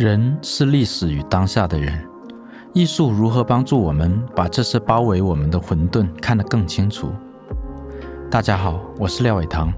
人是历史与当下的人，艺术如何帮助我们把这些包围我们的混沌看得更清楚？大家好，我是廖伟棠，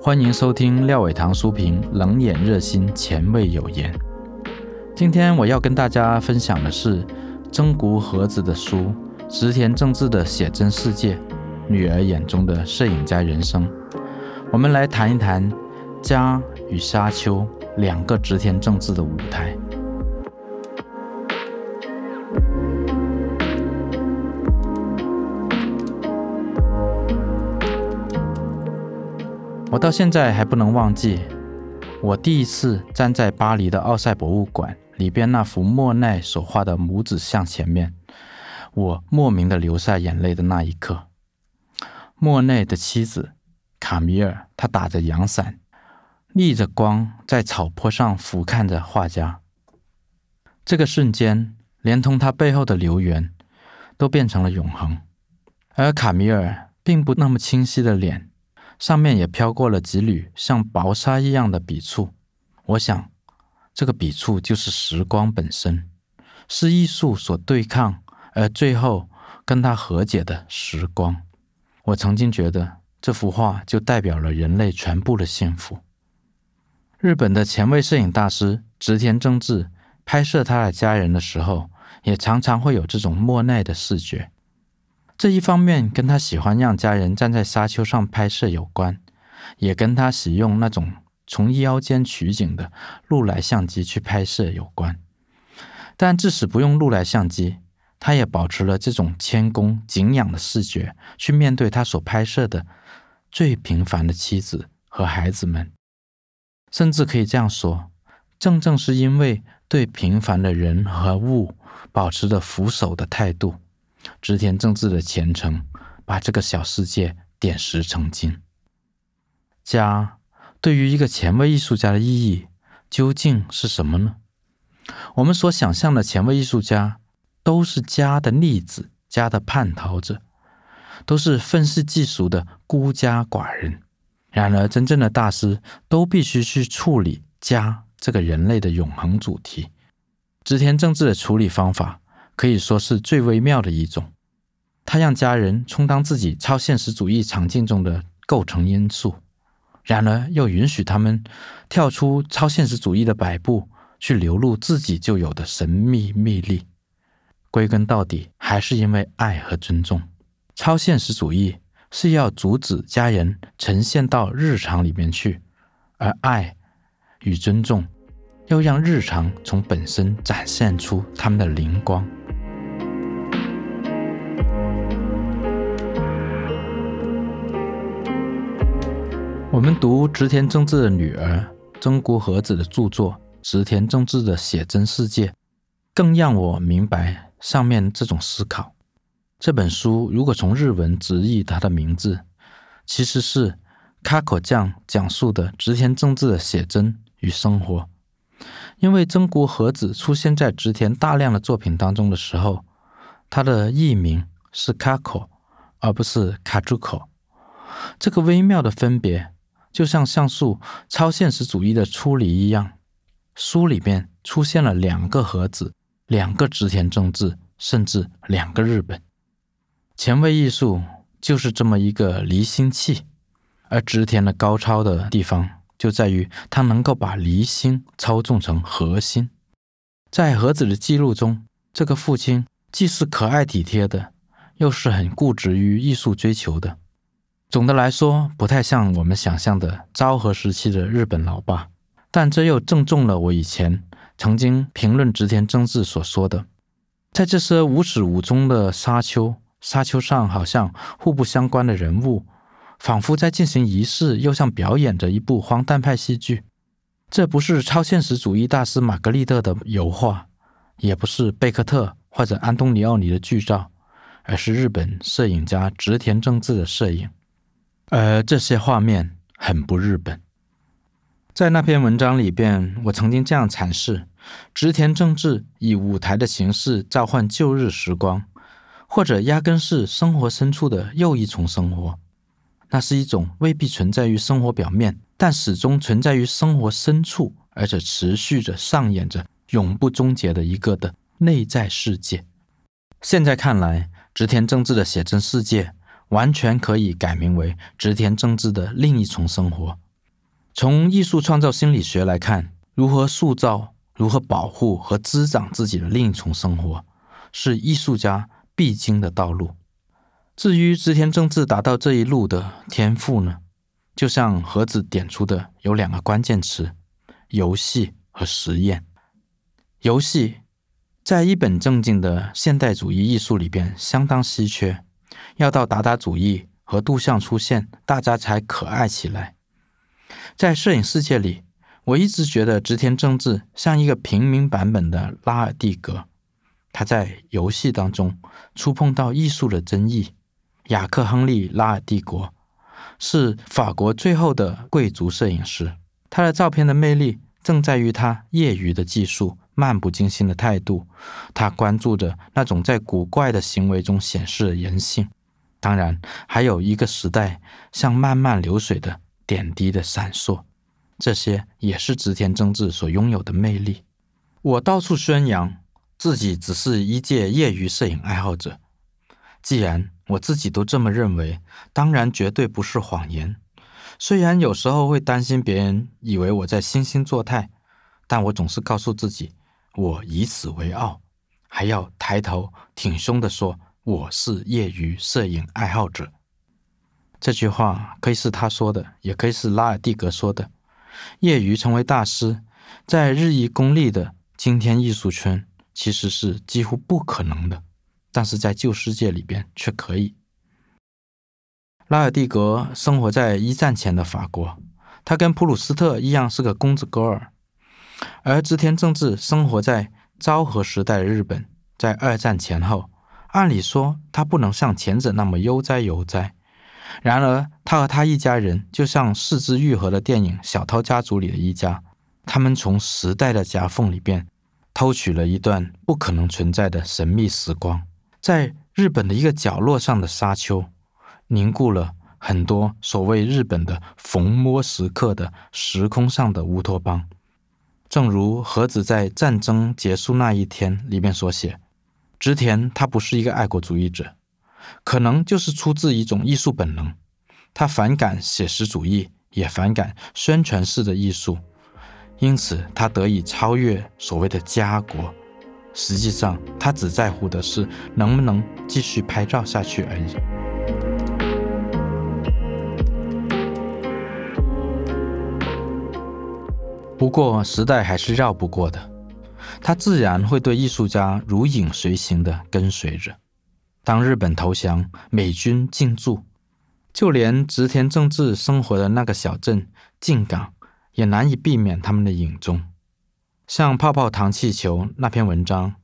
欢迎收听廖伟棠书评，冷眼热心，前卫有言。今天我要跟大家分享的是曾谷和子的书《石田正治的写真世界：女儿眼中的摄影家人生》。我们来谈一谈家与沙丘。两个织田正治的舞台。我到现在还不能忘记，我第一次站在巴黎的奥赛博物馆里边那幅莫奈所画的母子像前面，我莫名的流下眼泪的那一刻。莫奈的妻子卡米尔，她打着阳伞。逆着光在草坡上俯瞰着画家，这个瞬间，连同他背后的流言，都变成了永恒。而卡米尔并不那么清晰的脸，上面也飘过了几缕像薄纱一样的笔触。我想，这个笔触就是时光本身，是艺术所对抗，而最后跟他和解的时光。我曾经觉得，这幅画就代表了人类全部的幸福。日本的前卫摄影大师植田正治拍摄他的家人的时候，也常常会有这种莫奈的视觉。这一方面跟他喜欢让家人站在沙丘上拍摄有关，也跟他使用那种从腰间取景的禄来相机去拍摄有关。但即使不用禄来相机，他也保持了这种谦恭敬仰的视觉，去面对他所拍摄的最平凡的妻子和孩子们。甚至可以这样说，正正是因为对平凡的人和物保持着俯首的态度，织田正治的虔诚把这个小世界点石成金。家对于一个前卫艺术家的意义究竟是什么呢？我们所想象的前卫艺术家都是家的逆子，家的叛逃者，都是愤世嫉俗的孤家寡人。然而，真正的大师都必须去处理家这个人类的永恒主题。织田正治的处理方法可以说是最微妙的一种。他让家人充当自己超现实主义场景中的构成因素，然而又允许他们跳出超现实主义的摆布，去流露自己就有的神秘魅力。归根到底，还是因为爱和尊重。超现实主义。是要阻止家人呈现到日常里面去，而爱与尊重要让日常从本身展现出他们的灵光。我们读织田正治的女儿曾谷和子的著作《织田正治的写真世界》，更让我明白上面这种思考。这本书如果从日文直译，它的名字其实是“卡口酱”讲述的织田正治的写真与生活。因为曾国和子出现在织田大量的作品当中的时候，他的译名是卡口，而不是卡住口。这个微妙的分别，就像像素超现实主义的处理一样，书里面出现了两个和子，两个织田正治，甚至两个日本。前卫艺术就是这么一个离心器，而织田的高超的地方就在于他能够把离心操纵成核心。在和子的记录中，这个父亲既是可爱体贴的，又是很固执于艺术追求的。总的来说，不太像我们想象的昭和时期的日本老爸，但这又正中了我以前曾经评论织田正治所说的，在这些无始无终的沙丘。沙丘上好像互不相关的人物，仿佛在进行仪式，又像表演着一部荒诞派戏剧。这不是超现实主义大师玛格丽特的油画，也不是贝克特或者安东尼奥尼的剧照，而是日本摄影家植田正治的摄影。而这些画面很不日本。在那篇文章里边，我曾经这样阐释：织田正治以舞台的形式召唤旧日时光。或者压根是生活深处的又一重生活，那是一种未必存在于生活表面，但始终存在于生活深处，而且持续着上演着永不终结的一个的内在世界。现在看来，植田正治的写真世界完全可以改名为植田正治的另一重生活。从艺术创造心理学来看，如何塑造、如何保护和滋长自己的另一重生活，是艺术家必经的道路。至于织田正治达到这一路的天赋呢？就像盒子点出的，有两个关键词：游戏和实验。游戏在一本正经的现代主义艺术里边相当稀缺，要到达达主义和杜象出现，大家才可爱起来。在摄影世界里，我一直觉得织田正治像一个平民版本的拉尔蒂格，他在游戏当中触碰到艺术的真意。雅克·亨利·拉尔帝国是法国最后的贵族摄影师，他的照片的魅力正在于他业余的技术、漫不经心的态度。他关注着那种在古怪的行为中显示人性，当然还有一个时代像慢慢流水的点滴的闪烁，这些也是织田正治所拥有的魅力。我到处宣扬自己只是一介业余摄影爱好者，既然我自己都这么认为，当然绝对不是谎言。虽然有时候会担心别人以为我在惺惺作态，但我总是告诉自己，我以此为傲，还要抬头挺胸地说我是业余摄影爱好者。这句话可以是他说的，也可以是拉尔蒂格说的。业余成为大师，在日益功利的今天艺术圈，其实是几乎不可能的。但是在旧世界里边却可以。拉尔蒂格生活在一战前的法国，他跟普鲁斯特一样是个公子哥儿，而织田正治生活在昭和时代的日本，在二战前后，按理说他不能像前者那么悠哉悠哉。然而，他和他一家人就像四肢愈合的电影《小偷家族》里的一家，他们从时代的夹缝里边偷取了一段不可能存在的神秘时光。在日本的一个角落上的沙丘，凝固了很多所谓日本的逢摸时刻的时空上的乌托邦。正如盒子在战争结束那一天里面所写，织田他不是一个爱国主义者，可能就是出自一种艺术本能，他反感写实主义，也反感宣传式的艺术，因此他得以超越所谓的家国。实际上，他只在乎的是能不能继续拍照下去而已。不过，时代还是绕不过的，他自然会对艺术家如影随形地跟随着。当日本投降，美军进驻，就连植田正治生活的那个小镇静冈，也难以避免他们的影踪。像泡泡糖气球那篇文章，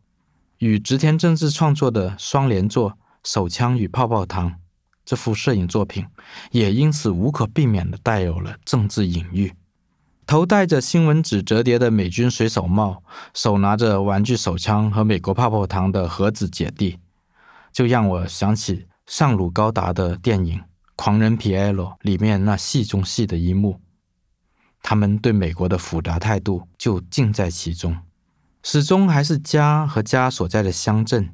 与织田正治创作的双联作《手枪与泡泡糖》这幅摄影作品，也因此无可避免地带有了政治隐喻。头戴着新闻纸折叠的美军水手帽，手拿着玩具手枪和美国泡泡糖的盒子姐弟，就让我想起上鲁高达的电影《狂人皮埃罗》里面那戏中戏的一幕。他们对美国的复杂态度就尽在其中，始终还是家和家所在的乡镇，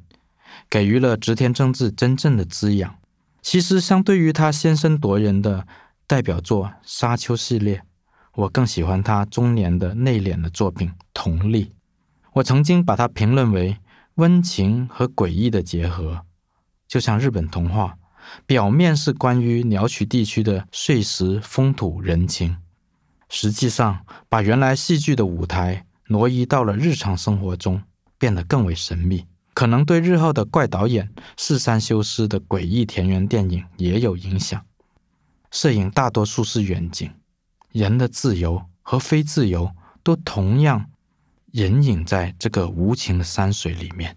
给予了植田正治真正的滋养。其实，相对于他先声夺人的代表作《沙丘》系列，我更喜欢他中年的内敛的作品《同力》。我曾经把它评论为温情和诡异的结合，就像日本童话，表面是关于鸟取地区的岁时风土人情。实际上，把原来戏剧的舞台挪移到了日常生活中，变得更为神秘。可能对日后的怪导演四山修司的诡异田园电影也有影响。摄影大多数是远景，人的自由和非自由都同样隐隐在这个无情的山水里面。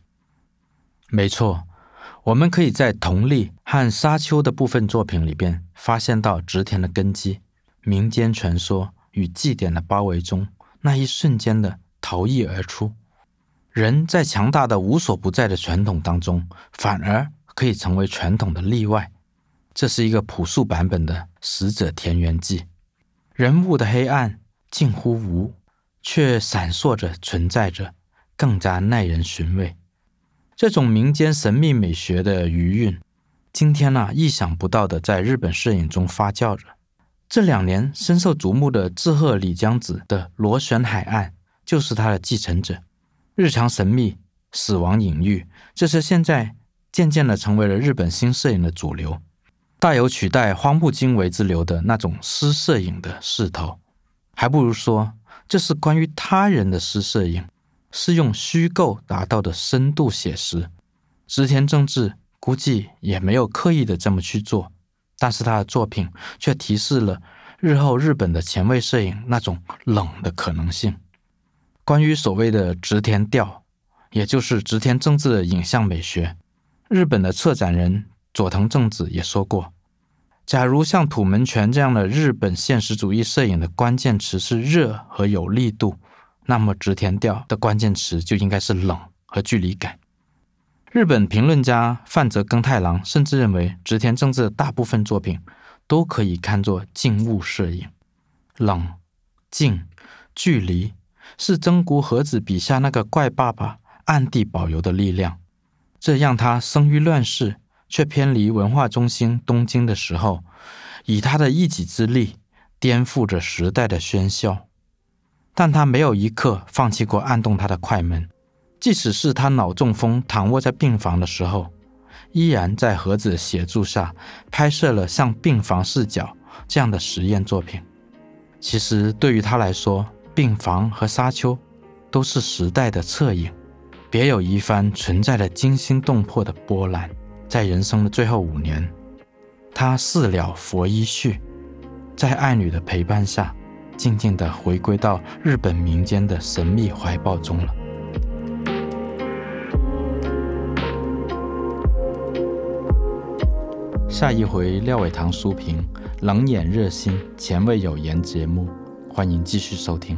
没错，我们可以在同利和沙丘的部分作品里边发现到织田的根基，民间传说。与祭典的包围中，那一瞬间的逃逸而出，人在强大的无所不在的传统当中，反而可以成为传统的例外。这是一个朴素版本的《死者田园记》，人物的黑暗近乎无，却闪烁着存在着，更加耐人寻味。这种民间神秘美学的余韵，今天呢、意想不到的在日本摄影中发酵着。这两年深受瞩目的志贺里江子的《螺旋海岸》就是他的继承者。日常神秘、死亡隐喻，这是现在渐渐的成为了日本新摄影的主流，大有取代荒木经惟之流的那种诗摄影的势头。还不如说，这是关于他人的诗摄影，是用虚构达到的深度写实。织田正治估计也没有刻意的这么去做。但是他的作品却提示了日后日本的前卫摄影那种冷的可能性。关于所谓的织田调，也就是织田正治的影像美学，日本的策展人佐藤正子也说过：假如像土门泉这样的日本现实主义摄影的关键词是热和有力度，那么织田调的关键词就应该是冷和距离感。日本评论家饭泽耕太郎甚至认为，织田正治大部分作品都可以看作静物摄影。冷、静、距离是曾古和子笔下那个怪爸爸暗地保留的力量。这让他生于乱世却偏离文化中心东京的时候，以他的一己之力颠覆着时代的喧嚣。但他没有一刻放弃过按动他的快门。即使是他脑中风躺卧在病房的时候，依然在盒子协助下拍摄了像病房视角这样的实验作品。其实对于他来说，病房和沙丘都是时代的侧影，别有一番存在的惊心动魄的波澜。在人生的最后五年，他事了拂衣去，在爱女的陪伴下，静静地回归到日本民间的神秘怀抱中了。下一回廖伟棠书评，冷眼热心前卫有言节目，欢迎继续收听。